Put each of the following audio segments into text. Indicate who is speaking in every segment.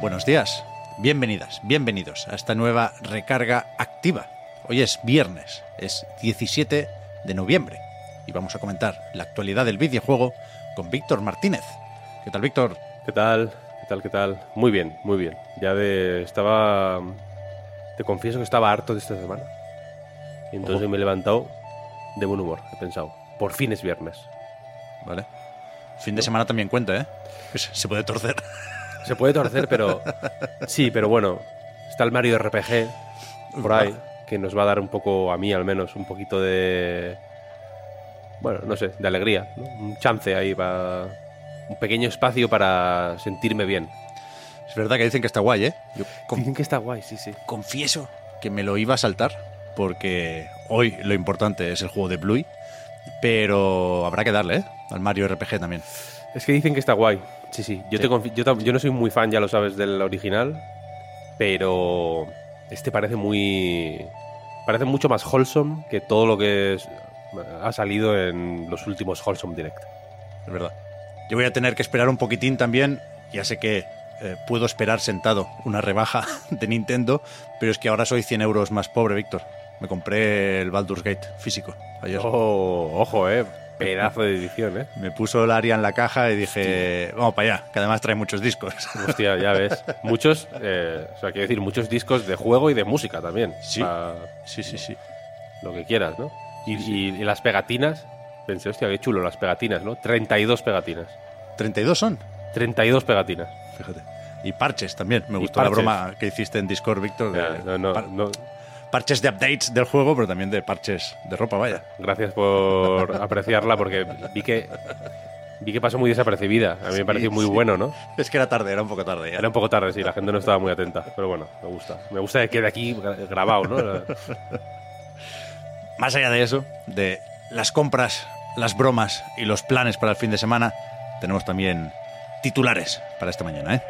Speaker 1: Buenos días, bienvenidas, bienvenidos a esta nueva recarga activa. Hoy es viernes, es 17 de noviembre y vamos a comentar la actualidad del videojuego con Víctor Martínez. ¿Qué tal, Víctor?
Speaker 2: ¿Qué tal? ¿Qué tal? ¿Qué tal? Muy bien, muy bien. Ya de. Estaba. Te confieso que estaba harto de esta semana. Y entonces
Speaker 1: Ojo.
Speaker 2: me he levantado de buen humor. He pensado, por fin es viernes.
Speaker 1: Vale. Fin de semana también cuenta, ¿eh? Se puede torcer.
Speaker 2: Se puede torcer, pero. Sí, pero bueno. Está el Mario RPG por ahí, que nos va a dar un poco, a mí al menos, un poquito de. Bueno, no sé, de alegría. ¿no? Un chance ahí para. Un pequeño espacio para sentirme bien.
Speaker 1: Es verdad que dicen que está guay, ¿eh? Yo
Speaker 2: Dicen que está guay, sí, sí.
Speaker 1: confieso que me lo iba a saltar porque hoy lo importante es el juego de Bluey, pero habrá que darle, ¿eh? Al Mario RPG también.
Speaker 2: Es que dicen que está guay. Sí, sí. Yo,
Speaker 1: Sí.
Speaker 2: Te yo, yo no soy muy fan, ya lo sabes, del original. Pero este parece muy. Parece mucho más wholesome que todo lo que es- ha salido en los últimos Wholesome Direct.
Speaker 1: Es verdad. Yo voy a tener que esperar un poquitín también. Ya sé que eh, puedo esperar sentado una rebaja de Nintendo, pero es que ahora soy 100 euros más pobre, Víctor. Me compré el Baldur's Gate físico ayer.
Speaker 2: Oh, ojo, eh. Pedazo de edición, eh.
Speaker 1: Me puso el Aria en la caja y dije, vamos para allá, que además trae muchos discos.
Speaker 2: Hostia, ya ves. Muchos, eh, o sea, quiero decir, muchos discos de juego y de música también.
Speaker 1: Sí. Sí, sí, sí.
Speaker 2: lo que quieras, ¿no? Y, las pegatinas. Pensé, hostia, qué chulo, las pegatinas, ¿no? 32 pegatinas.
Speaker 1: 32 son.
Speaker 2: 32 pegatinas.
Speaker 1: Fíjate. Y parches también. Me
Speaker 2: Y
Speaker 1: gustó la broma que hiciste en Discord, Víctor.
Speaker 2: no, no.
Speaker 1: Parches de updates del juego, pero también de parches de ropa, vaya.
Speaker 2: Gracias por apreciarla porque vi que vi que pasó muy desapercibida. A mí
Speaker 1: Sí,
Speaker 2: me pareció muy
Speaker 1: sí.
Speaker 2: bueno, ¿no?
Speaker 1: Es que era tarde, era un poco tarde ya.
Speaker 2: Era un poco tarde, sí, la gente no estaba muy atenta. Pero bueno, me gusta. Me gusta que quede aquí gra- grabado, ¿no?
Speaker 1: Más allá de eso, de las compras, las bromas y los planes para el fin de semana, tenemos también titulares para esta mañana, ¿eh?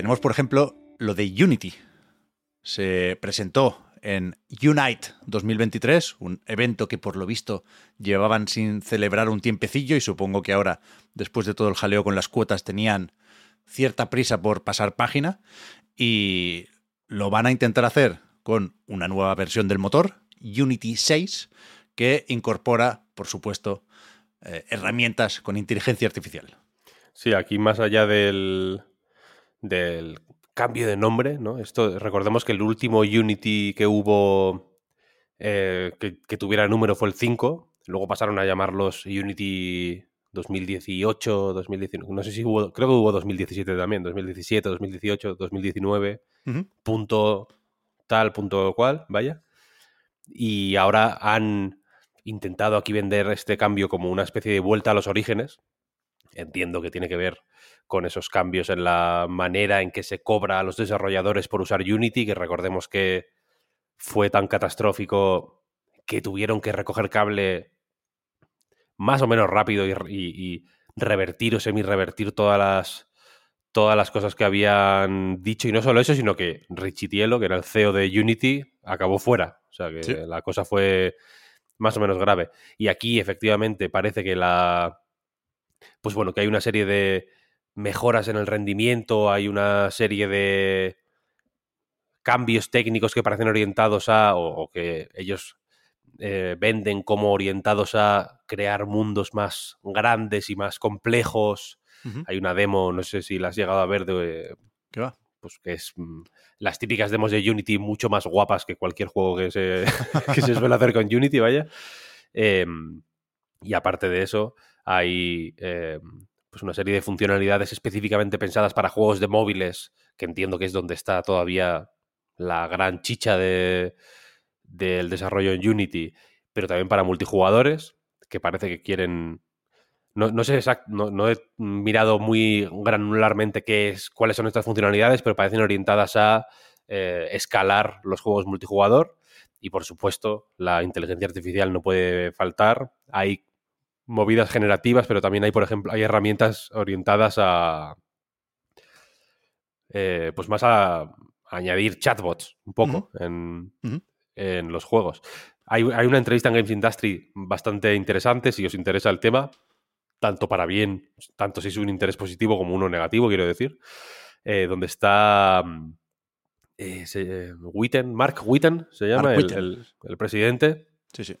Speaker 1: Tenemos, por ejemplo, lo de Unity. Se presentó en Unite 2023, un evento que por lo visto llevaban sin celebrar un tiempecillo y supongo que ahora, después de todo el jaleo con las cuotas, tenían cierta prisa por pasar página y lo van a intentar hacer con una nueva versión del motor, Unity 6, que incorpora, por supuesto, eh, herramientas con inteligencia artificial.
Speaker 2: Sí, aquí más allá del, del cambio de nombre, ¿no? Esto, recordemos que el último Unity que hubo eh, que, que tuviera número fue el 5. Luego pasaron a llamarlos Unity 2018, 2019. No sé si hubo, creo que hubo 2017 también, 2017, 2018, 2019, punto tal, punto cual, vaya. Y ahora han intentado aquí vender este cambio como una especie de vuelta a los orígenes. Entiendo que tiene que ver con esos cambios en la manera en que se cobra a los desarrolladores por usar Unity, que recordemos que fue tan catastrófico que tuvieron que recoger cable más o menos rápido y, y- y revertir o semi-revertir todas las, todas las cosas que habían dicho. Y no solo eso, sino que Richitielo, que era el CEO de Unity, acabó fuera. O sea que
Speaker 1: Sí.
Speaker 2: la cosa fue más o menos grave. Y aquí, efectivamente, parece que la. Pues bueno, que hay una serie de mejoras en el rendimiento, hay una serie de cambios técnicos que parecen orientados a, o, o que ellos eh, venden como orientados a crear mundos más grandes y más complejos. Hay una demo, no sé si la has llegado a ver, de,
Speaker 1: ¿Qué va?
Speaker 2: pues que es mm, las típicas demos de Unity mucho más guapas que cualquier juego que se, que se suele hacer con Unity, vaya. Em, y aparte de eso, hay eh, pues una serie de funcionalidades específicamente pensadas para juegos de móviles, que entiendo que es donde está todavía la gran chicha de, del desarrollo en Unity, pero también para multijugadores, que parece que quieren... No, sé exacto, no, he mirado muy granularmente qué es, cuáles son estas funcionalidades, pero parecen orientadas a eh, escalar los juegos multijugador. Y por supuesto, la inteligencia artificial no puede faltar. Hay movidas generativas, pero también hay, por ejemplo, hay herramientas orientadas a. Eh, pues más a, añadir chatbots un poco en, en, los juegos. Hay, hay, una entrevista en Games Industry bastante interesante, si os interesa el tema, tanto para bien, tanto si es un interés positivo como uno negativo, quiero decir, eh, donde está eh, Witten, Mark Witten, se llama, el, el, presidente.
Speaker 1: Sí, sí.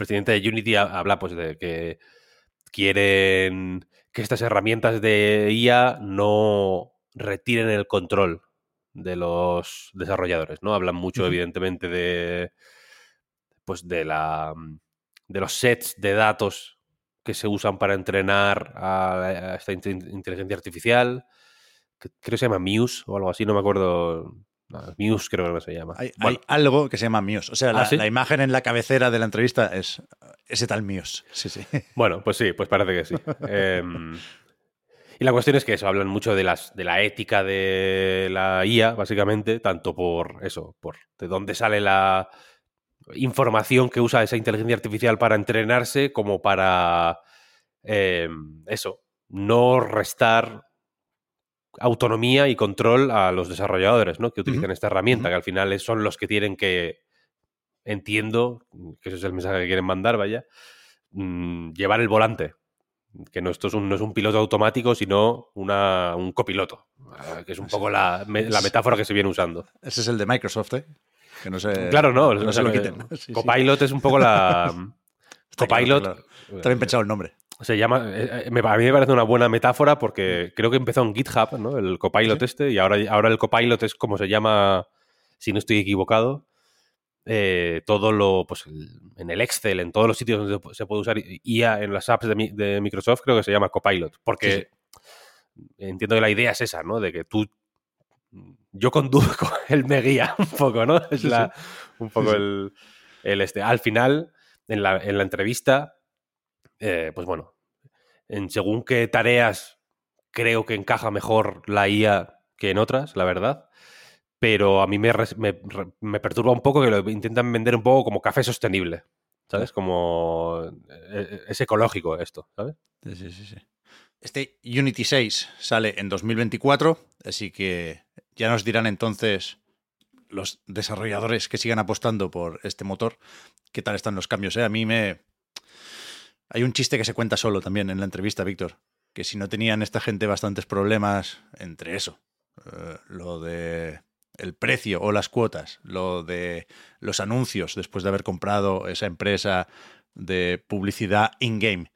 Speaker 2: Presidente de Unity habla pues de que quieren que estas herramientas de IA no retiren el control de los desarrolladores, ¿no? Hablan mucho, evidentemente, de. Pues de la. de los sets de datos que se usan para entrenar a, esta inteligencia artificial. creo que se llama Muse o algo así, no me acuerdo. Muse creo que se llama.
Speaker 1: Hay, algo que se llama Muse. O sea, ¿Ah, la, imagen en la cabecera de la entrevista es ese tal Muse. Sí, sí.
Speaker 2: Bueno, pues sí, pues parece que sí. eh, y la cuestión es que eso, hablan mucho de, las, de la ética de la IA, básicamente, tanto por eso, por de dónde sale la información que usa esa inteligencia artificial para entrenarse, como para em, eso, no restar autonomía y control a los desarrolladores, ¿no? Que utilizan esta herramienta, que al final son los que tienen que, entiendo, que ese es el mensaje que quieren mandar, vaya, mm, llevar el volante que no, esto es un, no es un piloto automático, sino una, un copiloto, ah, que es un poco la, metáfora que se viene usando.
Speaker 1: Ese es el de Microsoft, ¿eh? Que no se,
Speaker 2: claro, no, no se lo quiten. Copilot es un poco la... Copilot...
Speaker 1: Está bien pensado el nombre.
Speaker 2: Se llama, eh, eh, a mí me parece una buena metáfora porque creo que empezó en GitHub, ¿no? El Copilot este, y ahora, ahora el Copilot es como se llama, si no estoy equivocado, eh, todo lo, pues en el Excel, en todos los sitios donde se puede usar IA en las apps de, Microsoft, creo que se llama Copilot, porque entiendo que la idea es esa, ¿no? De que tú, yo conduzco, él me guía un poco, ¿no? Es la, un poco el, el, este. Al final, en la, en la entrevista, eh, pues bueno, en según qué tareas creo que encaja mejor la IA que en otras, la verdad pero a mí me, me, perturba un poco que lo intentan vender un poco como café sostenible, ¿sabes? Como eh, eh, es ecológico esto, ¿sabes?
Speaker 1: Sí, sí, sí. Este Unity 6 sale en 2024, así que ya nos dirán entonces los desarrolladores que sigan apostando por este motor qué tal están los cambios. ¿eh? A mí me... Hay un chiste que se cuenta solo también en la entrevista, Víctor, que si no tenían esta gente bastantes problemas entre eso, lo de el precio o las cuotas, lo de los anuncios después de haber comprado esa empresa de publicidad in-game.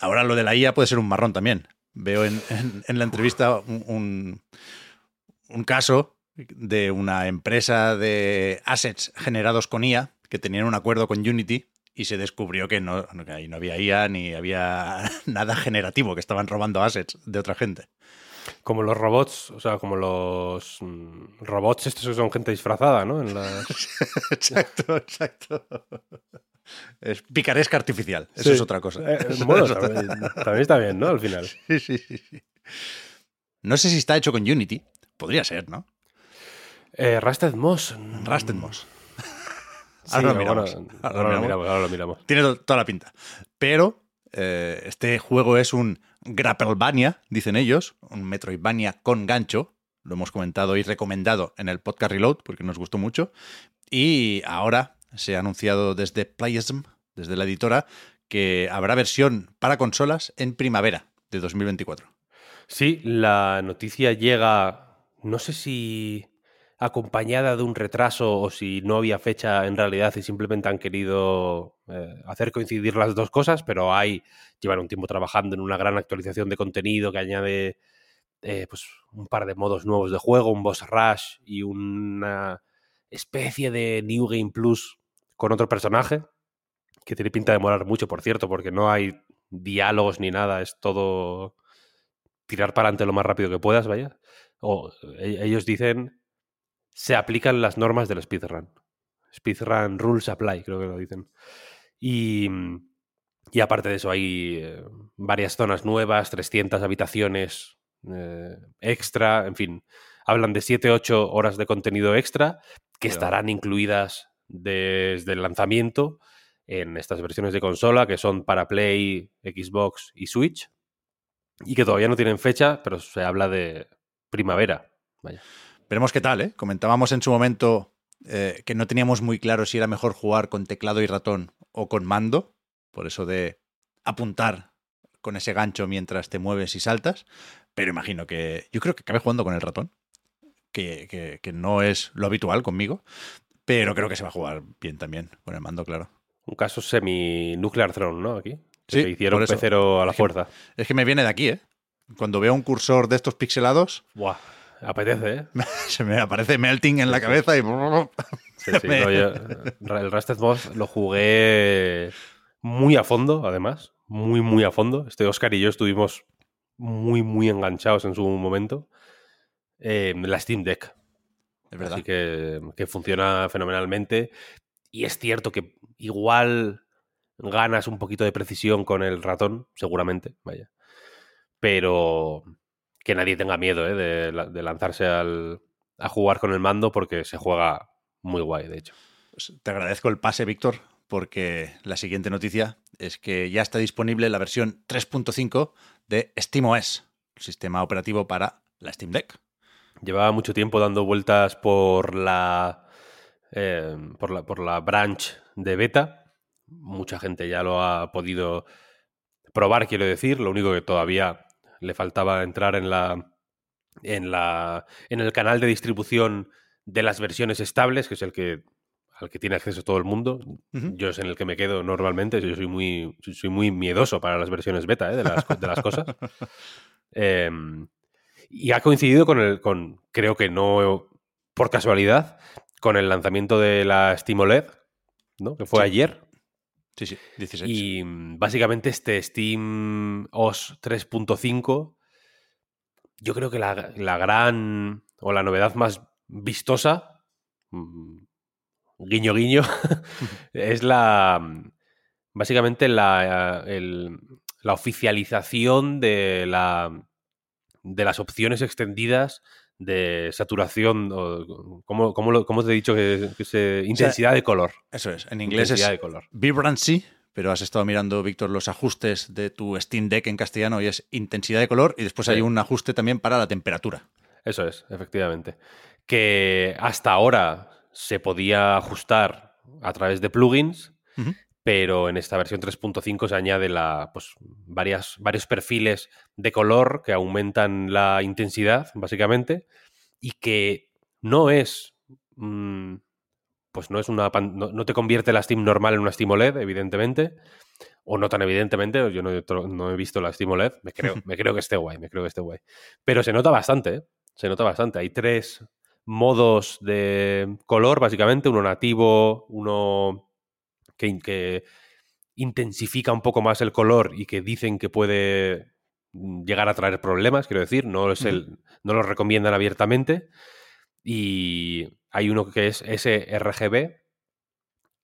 Speaker 1: Ahora lo de la IA puede ser un marrón también. Veo en, la entrevista un, un, caso de una empresa de assets generados con IA que tenían un acuerdo con Unity y se descubrió que no, que ahí no había IA ni había nada generativo, que estaban robando assets de otra gente.
Speaker 2: Como los robots, o sea, como los mm, robots estos que son gente disfrazada, ¿no?
Speaker 1: exacto, exacto. Es picaresca artificial, eso es otra cosa.
Speaker 2: Eh, bueno, también, está bien, ¿no? Al final.
Speaker 1: Sí, sí, sí, No sé si está hecho con Unity. Podría ser, ¿no?
Speaker 2: Eh, Rusted Moss.
Speaker 1: Rusted Moss.
Speaker 2: Ahora, lo miramos, ahora, lo miramos,
Speaker 1: Tiene toda la pinta. Pero eh, este juego es un Grapplevania, dicen ellos, un Metroidvania con gancho. Lo hemos comentado y recomendado en el podcast Reload porque nos gustó mucho. Y ahora se ha anunciado desde Playism, desde la editora, que habrá versión para consolas en primavera de 2024.
Speaker 2: Sí, la noticia llega, no sé si acompañada de un retraso o si no había fecha en realidad y simplemente han querido eh, hacer coincidir las dos cosas, pero hay, llevan un tiempo trabajando en una gran actualización de contenido que añade eh, pues un par de modos nuevos de juego, un boss rush y una especie de New Game Plus con otro personaje, que tiene pinta de morar mucho, por cierto, porque no hay diálogos ni nada, es todo tirar para adelante lo más rápido que puedas, vaya. O e, ellos dicen, se aplican las normas del speedrun. Speedrun rules apply, creo que lo dicen. Y, y aparte de eso, hay eh, varias zonas nuevas, 300 habitaciones eh, extra, en fin. Hablan de 7-8 horas de contenido extra que estarán incluidas desde el lanzamiento en estas versiones de consola que son para Play, Xbox y Switch y que todavía no tienen fecha, pero se habla de primavera. Vaya.
Speaker 1: Veremos qué tal, ¿eh? Comentábamos en su momento eh, que no teníamos muy claro si era mejor jugar con teclado y ratón o con mando, por eso de apuntar con ese gancho mientras te mueves y saltas, pero imagino que yo creo que acabé jugando con el ratón, que, que no es lo habitual conmigo, pero creo que se va a jugar bien también con el mando, claro.
Speaker 2: Un caso semi-nuclear throne, ¿no? Aquí.
Speaker 1: Sí,
Speaker 2: se hicieron pecero a la
Speaker 1: Es que-
Speaker 2: fuerza.
Speaker 1: Es que me viene de aquí, ¿eh? Cuando veo un cursor de estos pixelados,
Speaker 2: Buah, apetece, ¿eh?
Speaker 1: se me aparece melting en la cabeza y...
Speaker 2: Sí, sí,
Speaker 1: Me-
Speaker 2: no, yo, el Rusted Moth lo jugué muy a fondo, además. Muy, muy a fondo. Este Oscar y yo estuvimos muy, muy enganchados en su momento. eh, en la Steam Deck.
Speaker 1: Es verdad.
Speaker 2: Así que, que funciona fenomenalmente. Y es cierto que igual ganas un poquito de precisión con el ratón, seguramente, vaya. Pero que nadie tenga miedo ¿eh? de, la- de lanzarse al- a jugar con el mando porque se juega muy guay, de hecho.
Speaker 1: Pues te agradezco el pase, Víctor, porque la siguiente noticia es que ya está disponible la versión 3.5 de SteamOS, el sistema operativo para la Steam Deck.
Speaker 2: Llevaba mucho tiempo dando vueltas por la, eh, por la por la branch de beta. Mucha gente ya lo ha podido probar, quiero decir. Lo único que todavía le faltaba entrar en la en la en el canal de distribución de las versiones estables, que es el que al que tiene acceso todo el mundo. Yo es en el que me quedo normalmente. Yo soy muy soy muy miedoso para las versiones beta ¿eh? de, las, de las cosas. Em, y ha coincidido con el, con, creo que no por casualidad, con el lanzamiento de la Steam OLED, ¿no? Que fue
Speaker 1: Sí.
Speaker 2: ayer.
Speaker 1: Sí, sí, 16.
Speaker 2: Y mm, básicamente este Steam OS 3.5, yo creo que la, la gran o la novedad más vistosa, mm, guiño guiño, es la mm, básicamente la, el- la oficialización de la de las opciones extendidas de saturación o ¿cómo, cómo, lo- cómo te he dicho que, que se intensidad de color
Speaker 1: Eso es. En inglés
Speaker 2: intensidad
Speaker 1: es
Speaker 2: de color
Speaker 1: vibrancy, pero has estado mirando, Víctor, los ajustes de tu Steam Deck en castellano y es intensidad de color y después
Speaker 2: Sí.
Speaker 1: hay un ajuste también para la temperatura.
Speaker 2: Eso es, efectivamente. Que hasta ahora se podía ajustar a través de plugins. Pero en esta versión 3.5 se añade la, pues, varias, varios perfiles de color que aumentan la intensidad, básicamente, y que no es. mm, pues no es una. No, no te convierte la Steam normal en una Steam OLED, evidentemente. O no tan evidentemente, yo no he, tro- no he visto la Steam OLED. Me creo, me creo que esté guay, me creo que esté guay. Pero se nota bastante, ¿eh? Se nota bastante. Hay tres modos de color, básicamente. Uno nativo, uno que, in- que intensifica un poco más el color y que dicen que puede mm, llegar a traer problemas, quiero decir. No, es el, no lo recomiendan abiertamente. Y hay uno que es sRGB,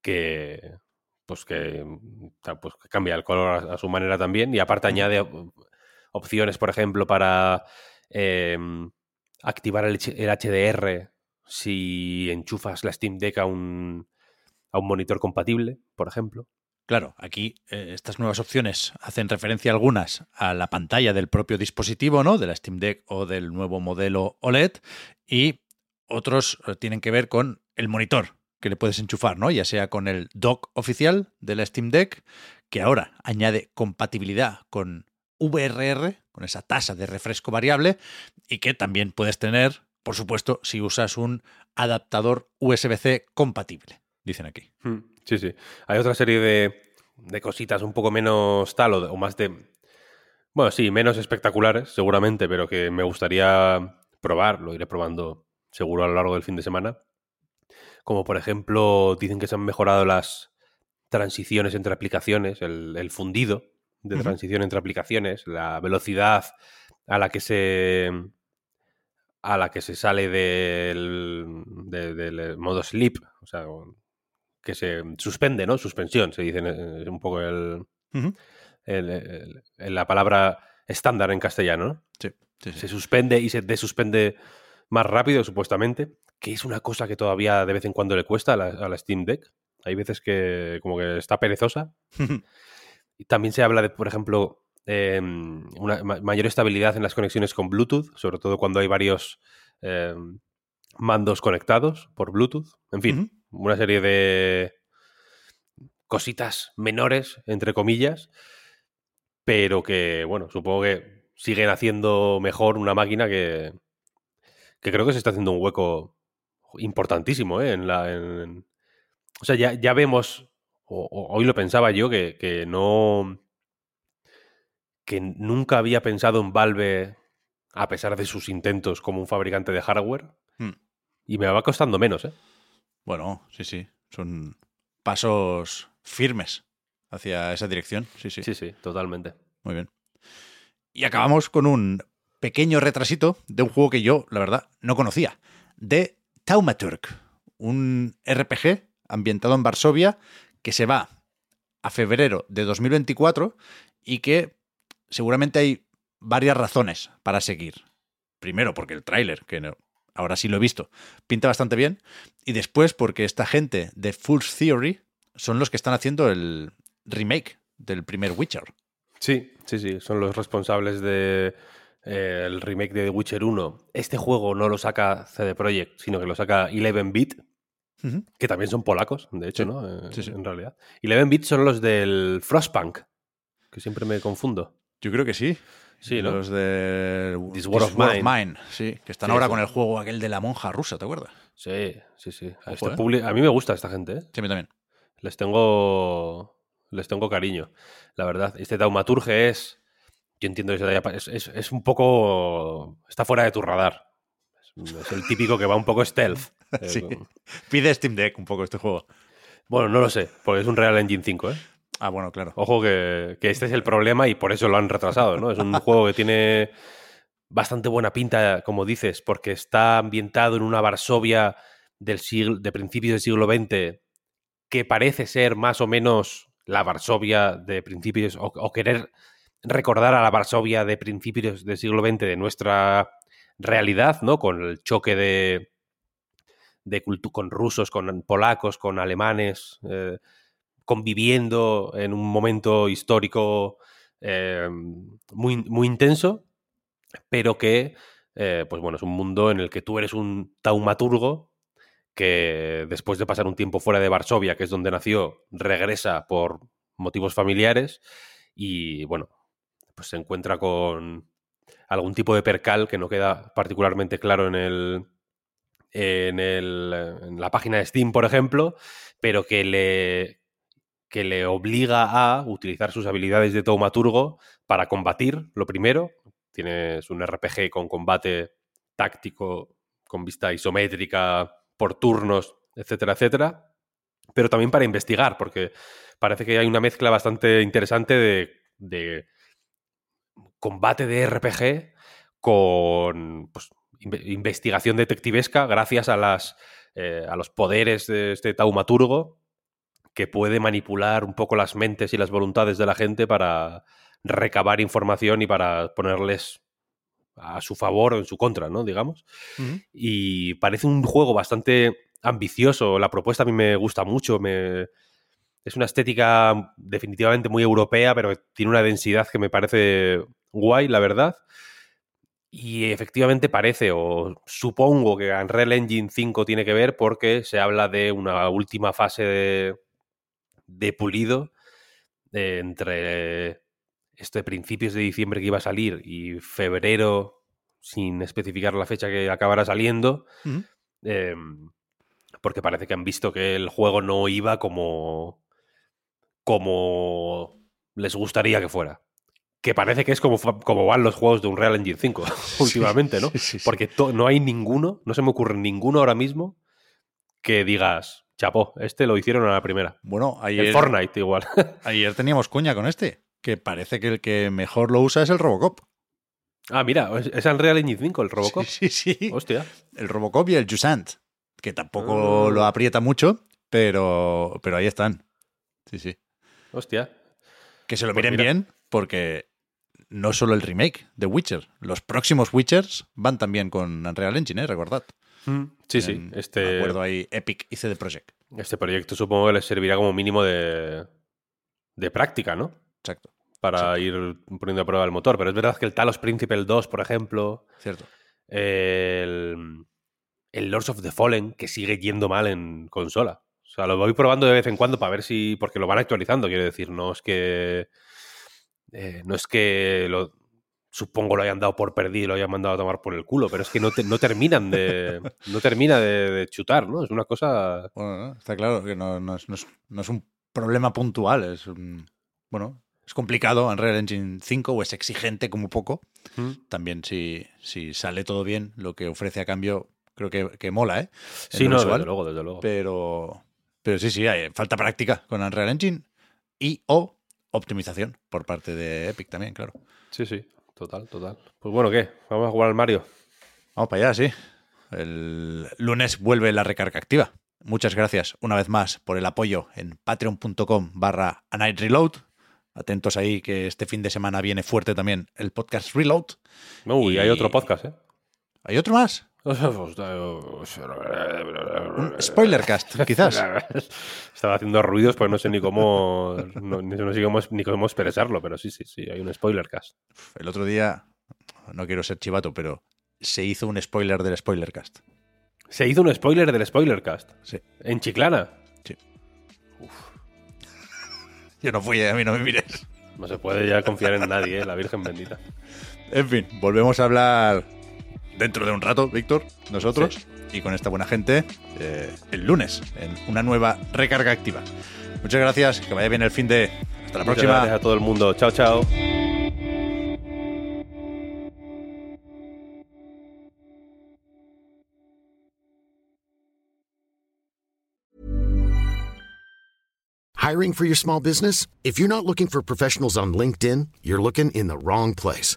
Speaker 2: que pues que, mm, pues que cambia el color a, a su manera también. Y aparte añade op- opciones, por ejemplo, para em, activar el, el HDR si enchufas la Steam Deck a un, un monitor compatible, por ejemplo.
Speaker 1: Claro, aquí eh, estas nuevas opciones hacen referencia algunas a la pantalla del propio dispositivo, ¿no? De la Steam Deck o del nuevo modelo OLED y otros eh, tienen que ver con el monitor que le puedes enchufar, ¿no? Ya sea con el dock oficial de la Steam Deck, que ahora añade compatibilidad con VRR, con esa tasa de refresco variable, y que también puedes tener, por supuesto, si usas un adaptador USB-C compatible, dicen aquí.
Speaker 2: Mm, Sí, sí. Hay otra serie de, de cositas un poco menos tal o, más de... Bueno, sí, menos espectaculares, seguramente, pero que me gustaría probar. Lo iré probando seguro a lo largo del fin de semana. Como por ejemplo, dicen que se han mejorado las transiciones entre aplicaciones, el, el fundido, de transición entre aplicaciones, la velocidad a la que se a la que se sale del, de- del modo sleep, o sea, que se suspende, ¿no? Suspensión, se dice, es un poco el,
Speaker 1: Ujú.
Speaker 2: el- el- el- la palabra estándar en castellano, ¿no?
Speaker 1: Sí, sí, sí.
Speaker 2: Se suspende y se desuspende más rápido, supuestamente, que es una cosa que todavía de vez en cuando le cuesta a la, a la Steam Deck. Hay veces que como que está perezosa. Y también se habla de, por ejemplo, eh, una ma- mayor estabilidad en las conexiones con Bluetooth, sobre todo cuando hay varios eh, mandos conectados por Bluetooth. En fin, una serie de cositas menores, entre comillas, pero que, bueno, supongo que siguen haciendo mejor una máquina que, que creo que se está haciendo un hueco importantísimo ¿eh? en la... en- o sea, ya, ya vemos, o, o- hoy lo pensaba yo, que, que no... que nunca había pensado en Valve, a pesar de sus intentos como un fabricante de hardware,
Speaker 1: Hmm.
Speaker 2: y me va costando menos, ¿eh?
Speaker 1: Bueno, sí, sí. Son pasos firmes hacia esa dirección. Sí, sí.
Speaker 2: Sí, sí, totalmente.
Speaker 1: Muy bien. Y acabamos con un pequeño retrasito de un juego que yo, la verdad, no conocía. De Taumaturg, un RPG ambientado en Varsovia que se va a febrero de 2024 y que seguramente hay varias razones para seguir. Primero, porque el tráiler, que no- ahora sí lo he visto, pinta bastante bien. Y después, porque esta gente de Fool's Theory son los que están haciendo el remake del primer Witcher.
Speaker 2: Sí, sí, sí. Son los responsables de eh, el remake de The Witcher 1. Este juego no lo saca CD Projekt, sino que lo saca 11-bit,
Speaker 1: Ujú.
Speaker 2: que también son polacos, de hecho,
Speaker 1: Sí,
Speaker 2: ¿no? Eh,
Speaker 1: sí, sí.
Speaker 2: En realidad. 11-bit son los del Frostpunk, que siempre me confundo.
Speaker 1: Yo creo que sí.
Speaker 2: Sí, ¿no?
Speaker 1: Los de
Speaker 2: This War of Mine.
Speaker 1: sí, que están
Speaker 2: Sí,
Speaker 1: ahora
Speaker 2: sí.
Speaker 1: con el juego aquel de la monja rusa, ¿te acuerdas?
Speaker 2: Sí, sí, sí.
Speaker 1: Ojo,
Speaker 2: Este
Speaker 1: ¿eh?
Speaker 2: A mí me gusta esta gente, ¿eh?
Speaker 1: Sí, a mí también.
Speaker 2: Les tengo. Les tengo cariño, la verdad. Este Taumaturge es. Yo entiendo que se haya es, es- es un poco. Está fuera de tu radar. Es, es el típico que va un poco stealth. Eh,
Speaker 1: Sí.
Speaker 2: con-
Speaker 1: Pide Steam Deck un poco este juego.
Speaker 2: Bueno, no lo sé, porque es un Real Engine 5, ¿eh?
Speaker 1: Ah, bueno, claro.
Speaker 2: Ojo que, que este es el problema y por eso lo han retrasado, ¿no? Es un juego que tiene bastante buena pinta, como dices, porque está ambientado en una Varsovia del siglo, de principios del siglo XX que parece ser más o menos la Varsovia de principios, o, o querer recordar a la Varsovia de principios del siglo XX de nuestra realidad, ¿no? Con el choque de, de con rusos, con polacos, con alemanes, eh, conviviendo en un momento histórico eh, muy, muy intenso, pero que, eh, pues bueno, es un mundo en el que tú eres un taumaturgo que después de pasar un tiempo fuera de Varsovia, que es donde nació, regresa por motivos familiares y, bueno, pues se encuentra con algún tipo de percal que no queda particularmente claro en el, en, el, en la página de Steam, por ejemplo, pero que le, que le obliga a utilizar sus habilidades de taumaturgo para combatir, lo primero. Tienes un RPG con combate táctico, con vista isométrica, por turnos, etcétera, etcétera. Pero también para investigar, porque parece que hay una mezcla bastante interesante de, combate de RPG con pues, inve- investigación detectivesca gracias a, las, eh, a los poderes de este taumaturgo que puede manipular un poco las mentes y las voluntades de la gente para recabar información y para ponerles a su favor o en su contra, ¿no? Digamos. Y parece un juego bastante ambicioso. La propuesta a mí me gusta mucho. Me... Es una estética definitivamente muy europea, pero tiene una densidad que me parece guay, la verdad. Y efectivamente parece, o supongo que Unreal Engine 5 tiene que ver porque se habla de una última fase de, de pulido eh, entre este principios de diciembre que iba a salir y febrero, sin especificar la fecha que acabará saliendo, eh, porque parece que han visto que el juego no iba como, como les gustaría que fuera. Que parece que es como, como van los juegos de Unreal Engine 5 últimamente, ¿no?
Speaker 1: Sí, sí, sí.
Speaker 2: Porque no hay ninguno, no se me ocurre ninguno ahora mismo que digas, chapó, este lo hicieron a la primera.
Speaker 1: Bueno, ayer,
Speaker 2: El Fortnite igual.
Speaker 1: ayer teníamos cuña con este. que parece que el que mejor lo usa es el Robocop.
Speaker 2: Ah, mira, es, Unreal Engine 5 el Robocop.
Speaker 1: Sí, sí, sí.
Speaker 2: Hostia.
Speaker 1: El Robocop y el Jusant, que tampoco
Speaker 2: Ah.
Speaker 1: lo aprieta mucho, pero, pero ahí están. Sí, sí.
Speaker 2: Hostia.
Speaker 1: Que se lo
Speaker 2: Pues
Speaker 1: miren
Speaker 2: mira.
Speaker 1: bien, porque no solo el remake de Witcher, los próximos Witchers van también con Unreal Engine, ¿eh? recordad.
Speaker 2: Sí, sí.
Speaker 1: Me
Speaker 2: Este,
Speaker 1: acuerdo ahí Epic y CD Projekt.
Speaker 2: este proyecto supongo que les servirá como mínimo de, de práctica, ¿no?
Speaker 1: Exacto,
Speaker 2: Para ir poniendo a prueba el motor. Pero es verdad que el Talos Principle 2, por ejemplo,
Speaker 1: cierto.
Speaker 2: el, el Lords of the Fallen, que sigue yendo mal en consola. O sea, lo voy probando de vez en cuando para ver si. Porque lo van actualizando, quiero decir. No es que. eh, no es que lo. Supongo lo hayan dado por perdido y lo hayan mandado a tomar por el culo, pero es que no, te- no terminan de. No termina de, de chutar, ¿no? Es una cosa.
Speaker 1: Bueno, ¿no? está claro que no, no es, no es- no es un problema puntual, es un... Bueno, es complicado Unreal Engine 5 o es exigente como poco. También si, si sale todo bien, lo que ofrece a cambio creo que, que mola, ¿eh? En
Speaker 2: Sí, no,
Speaker 1: visual.
Speaker 2: desde luego, desde luego.
Speaker 1: Pero, pero sí, sí, hay, falta práctica con Unreal Engine y o optimización por parte de Epic también, claro.
Speaker 2: Sí, sí, total, total. Pues bueno, ¿qué? Vamos a jugar al Mario.
Speaker 1: Vamos para allá, sí. El lunes vuelve la recarga activa. Muchas gracias una vez más por el apoyo en patreon.com barra A Night Reload. Atentos ahí que este fin de semana viene fuerte también el podcast Reload.
Speaker 2: Uy,
Speaker 1: Y-
Speaker 2: hay otro podcast, ¿eh?
Speaker 1: ¿Hay otro más? Un spoilercast, quizás.
Speaker 2: Estaba haciendo ruidos porque no sé ni cómo, no, no sé cómo, ni cómo expresarlo, pero sí, sí, sí, hay un spoiler cast.
Speaker 1: El otro día, no quiero ser chivato, pero se hizo un spoiler del spoilercast.
Speaker 2: Se hizo un spoiler del spoiler cast.
Speaker 1: Sí.
Speaker 2: En Chiclana.
Speaker 1: Yo no fui, eh, a mí no me mires.
Speaker 2: No se puede ya confiar en nadie, ¿eh? la Virgen bendita.
Speaker 1: En fin, volvemos a hablar dentro de un rato, Víctor, nosotros, y con esta buena gente, eh, el lunes, en una nueva recarga activa. Muchas gracias, que vaya bien el fin de... Hasta la
Speaker 2: Muchas
Speaker 1: próxima.
Speaker 2: gracias a todo el mundo. Chao, chao.
Speaker 3: Hiring for your small business? If you're not looking for professionals on LinkedIn, you're looking in the wrong place.